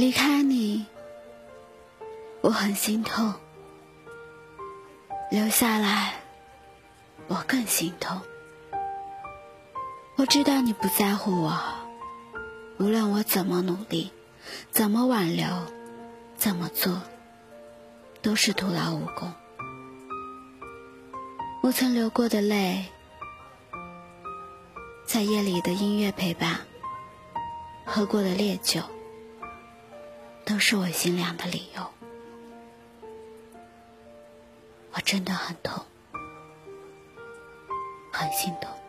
离开你，我很心痛；留下来，我更心痛。我知道你不在乎我，无论我怎么努力，怎么挽留，怎么做，都是徒劳无功。我曾流过的泪，在夜里的音乐陪伴，喝过的烈酒，都是我心凉的理由。我真的很痛，很心痛。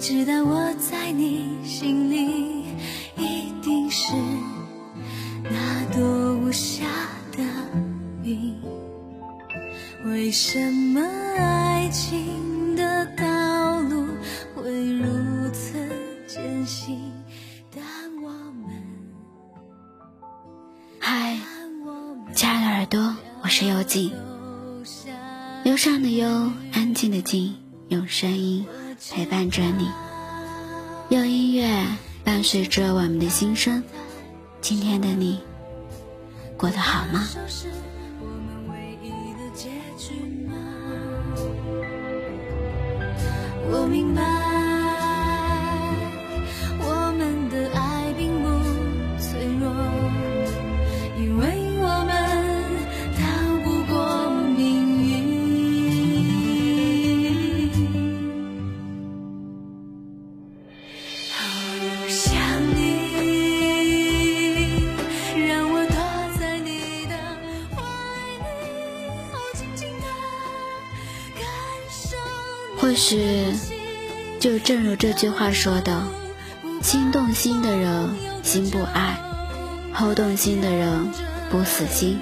知道我在你心里一定是那朵无瑕的云。为什么爱情的道路会如此艰辛？但我们，嗨，亲爱的耳朵，我是幽静，忧伤的忧，安静的静，用声音。陪伴着你，用音乐伴随着我们的心声。今天的你过得好吗？我明白。这句话说的：“心动心的人心不爱，后动心的人不死心。”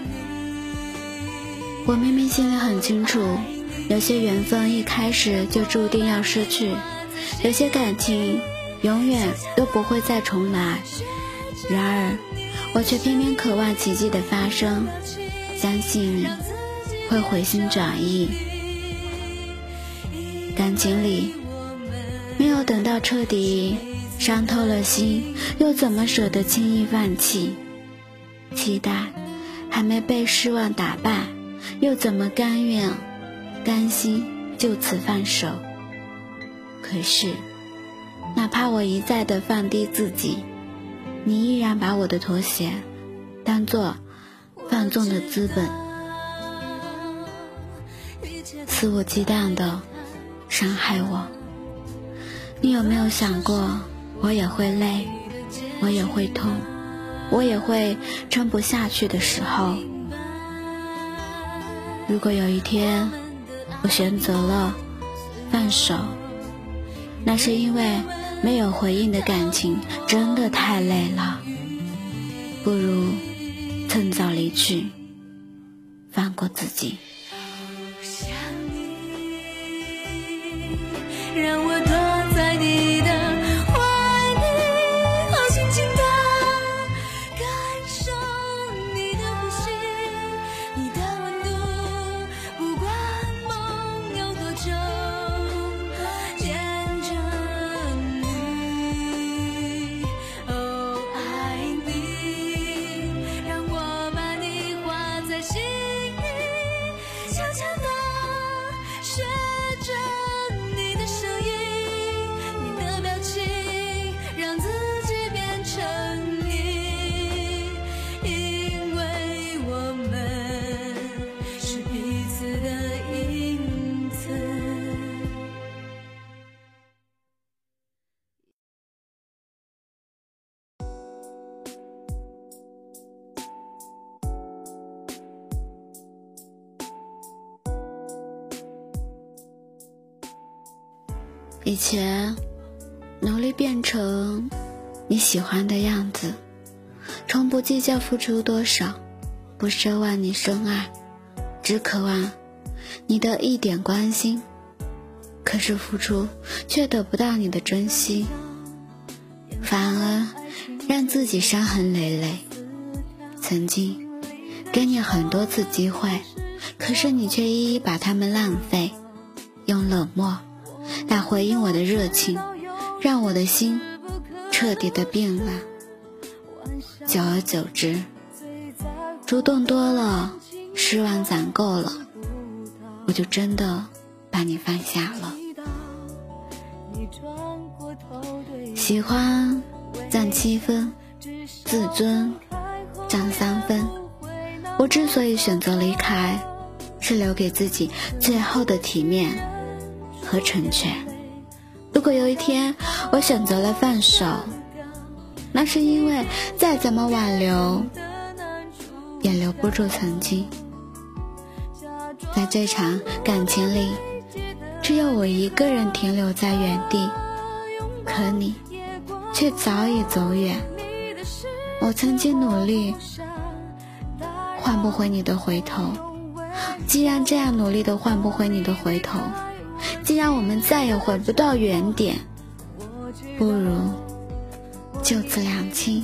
我明明心里很清楚，有些缘分一开始就注定要失去，有些感情永远都不会再重来。然而，我却偏偏渴望奇迹的发生，相信你会回心转意。感情里，没有等到彻底伤透了心，又怎么舍得轻易放弃？期待还没被失望打败，又怎么甘愿、甘心就此放手？可是，哪怕我一再的放低自己，你依然把我的妥协当做放纵的资本，肆无忌惮的。伤害我，你有没有想过，我也会累，我也会痛，我也会撑不下去的时候。如果有一天我选择了放手，那是因为没有回应的感情真的太累了，不如趁早离去，放过自己。以前努力变成你喜欢的样子，从不计较付出多少，不奢望你深爱，只渴望你的一点关心。可是付出却得不到你的珍惜，反而让自己伤痕累累。曾经给你很多次机会，可是你却一一把它们浪费，用冷漠来回应我的热情，让我的心彻底的变了。久而久之，主动多了，失望攒够了，我就真的把你放下了。喜欢占七分，自尊占三分。我之所以选择离开，是留给自己最后的体面和成全。如果有一天我选择了放手，那是因为再怎么挽留，也留不住曾经。在这场感情里。只有我一个人停留在原地，可你却早已走远。我曾经努力，换不回你的回头。既然这样努力都换不回你的回头，让我们再也回不到原点，不如就此两清，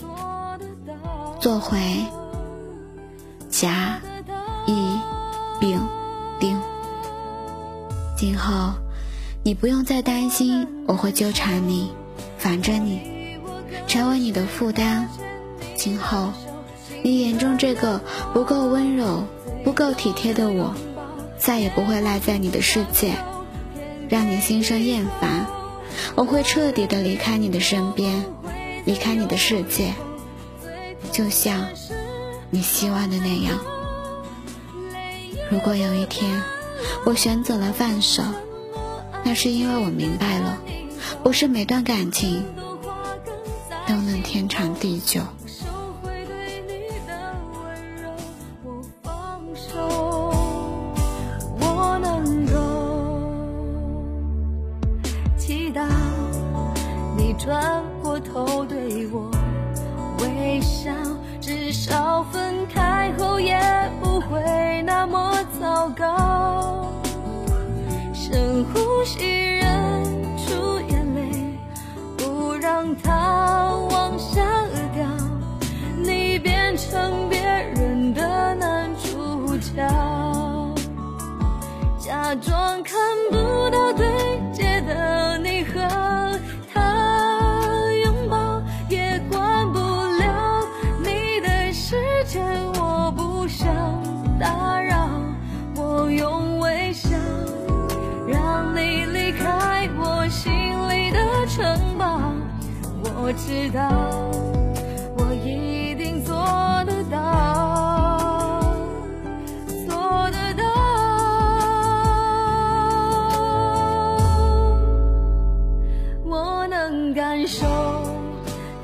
做回甲乙丙丁。今后，你不用再担心我会纠缠你、烦着你，成为你的负担。今后，你眼中这个不够温柔、不够体贴的我，再也不会赖在你的世界，让你心生厌烦。我会彻底的离开你的身边，离开你的世界，就像你希望的那样。如果有一天，我选择了放手，那是因为我明白了，不是每段感情都能天长地久。高。深呼吸，忍住眼泪，不让它往下掉。你变成别人的男主角，假装看不到我知道，我一定做得到，做得到。我能感受，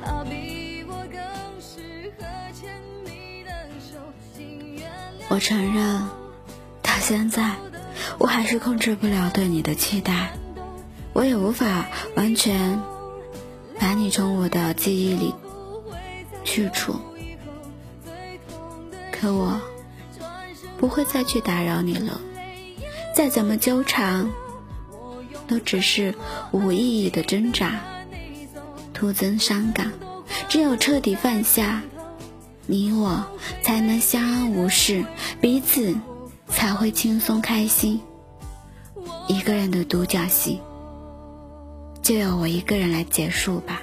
他比我更适合牵你的手。我承认，到现在，我还是控制不了对你的期待，我也无法完全。把你从我的记忆里去除，可我不会再去打扰你了。再怎么纠缠，都只是无意义的挣扎，徒增伤感。只有彻底放下，你我才能相安无事，彼此才会轻松开心。一个人的独角戏。就由我一个人来结束吧。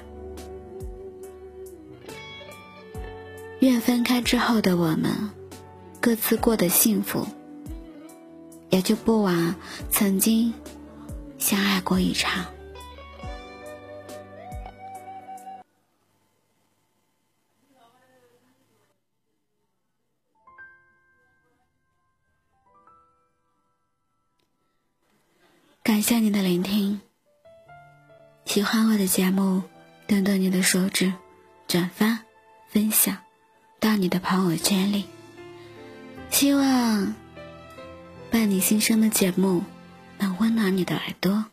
愿分开之后的我们，各自过得幸福，也就不枉曾经相爱过一场。感谢你的聆听。喜欢我的节目，动动你的手指，转发、分享到你的朋友圈里。希望伴你心声的节目能温暖你的耳朵。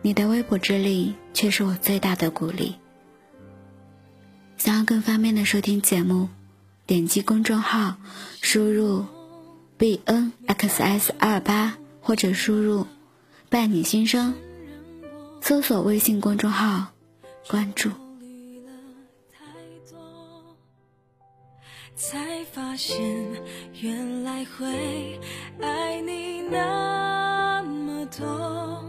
你的微薄之力却是我最大的鼓励。想要更方便的收听节目，点击公众号，输入 b n x s 二八，或者输入伴你心声，搜索微信公众号，关注。才发现，原来会爱你那么多，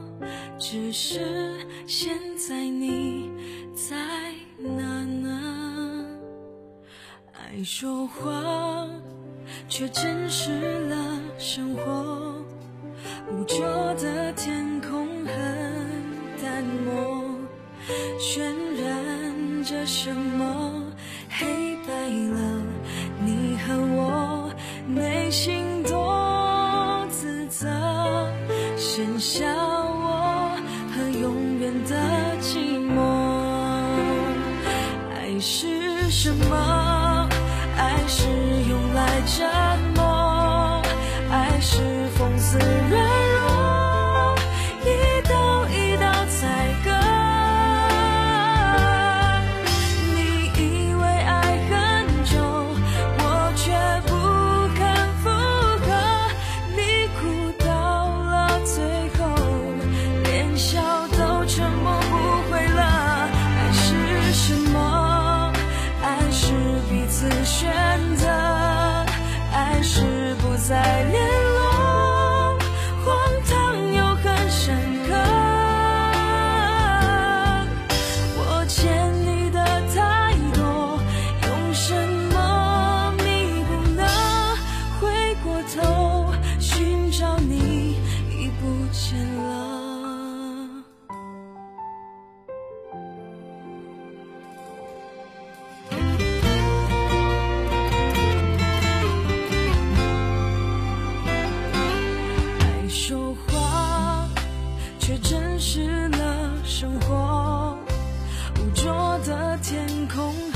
只是现在你在哪呢？爱说谎，却真实了生活。无着的天空很淡漠，渲染着什么？现实了，生活，污浊的天空。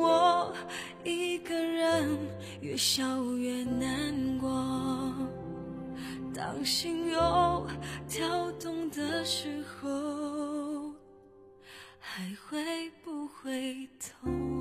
我一个人越笑越难过，当心又跳动的时候，还会不会痛？